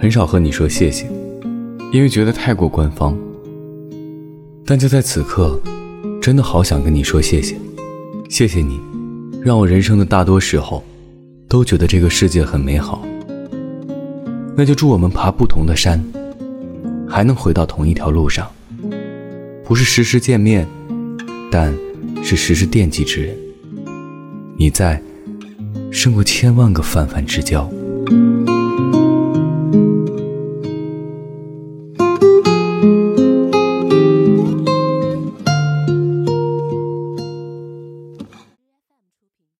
很少和你说谢谢因为觉得太过官方。但就在此刻真的好想跟你说谢谢谢谢你让我人生的大多时候都觉得这个世界很美好。那就祝我们爬不同的山还能回到同一条路上。不是时时见面但是时时惦记之人。你在胜过千万个泛泛之交。